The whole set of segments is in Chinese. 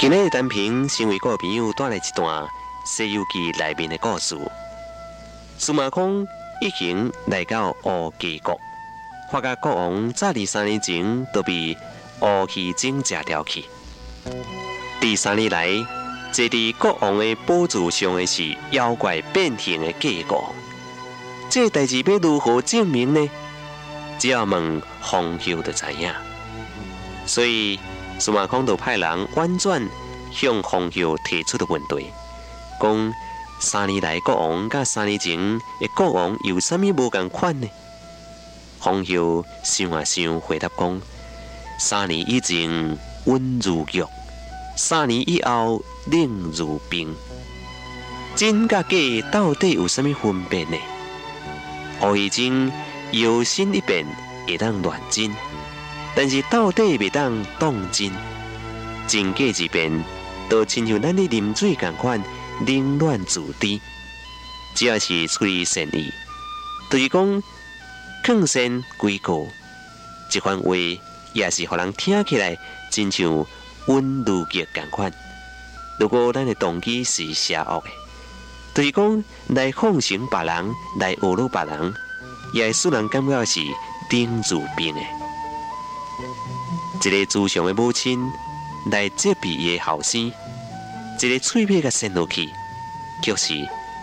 今日的单凭身为各位朋友带来一段《西游记》内面的故事。司马光一行来到乌鸡国，发觉国王早二三年前都被乌鸡精食掉去。第三年来，坐伫国王的宝座上的是妖怪变形的鸡国。这代志要如何证明呢？只要问黄修就知影。所以。司马光就派人婉转向黄秀提出的问题，讲三年来国王甲三年前的国王有啥物无共款呢？黄秀想啊想，回答讲：三年以前温如玉，三年以后冷如冰。真甲假到底有啥物分别呢？我已经摇身一变，会当乱真。但是到底未当当真，真假之变，都亲像咱的啉水共款，冷暖自知。只要是出于善意，就是讲抗善归过，这番话也是互人听起来真像温如玉共款。如果咱的动机是邪恶的，就是讲来奉承别人，来侮辱别人，也会使人感觉是冷如冰的。一个慈祥的母亲来责备伊的后生，一个嘴皮甲伸落去，就是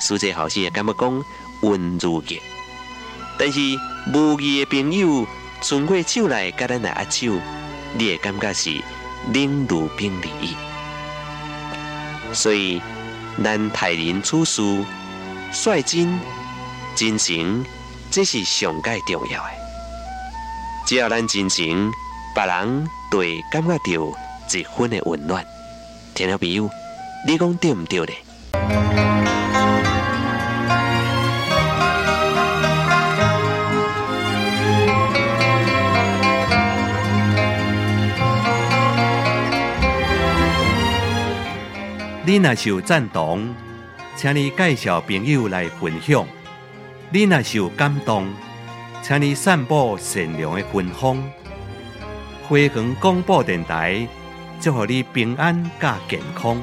使这后生也感觉讲温如玉。但是无义的朋友伸过手来甲咱来握手，你会感觉是冷如冰而已。所以，咱待人处事率真、真诚，这是上界重要的。只要咱真诚。别人对感觉到一分的温暖，听众朋友，你讲对唔对呢？你若是有赞同，请你介绍朋友来分享；你若是有感动，请你散布善良的芬芳。辉恒广播电台，祝福你平安加健康。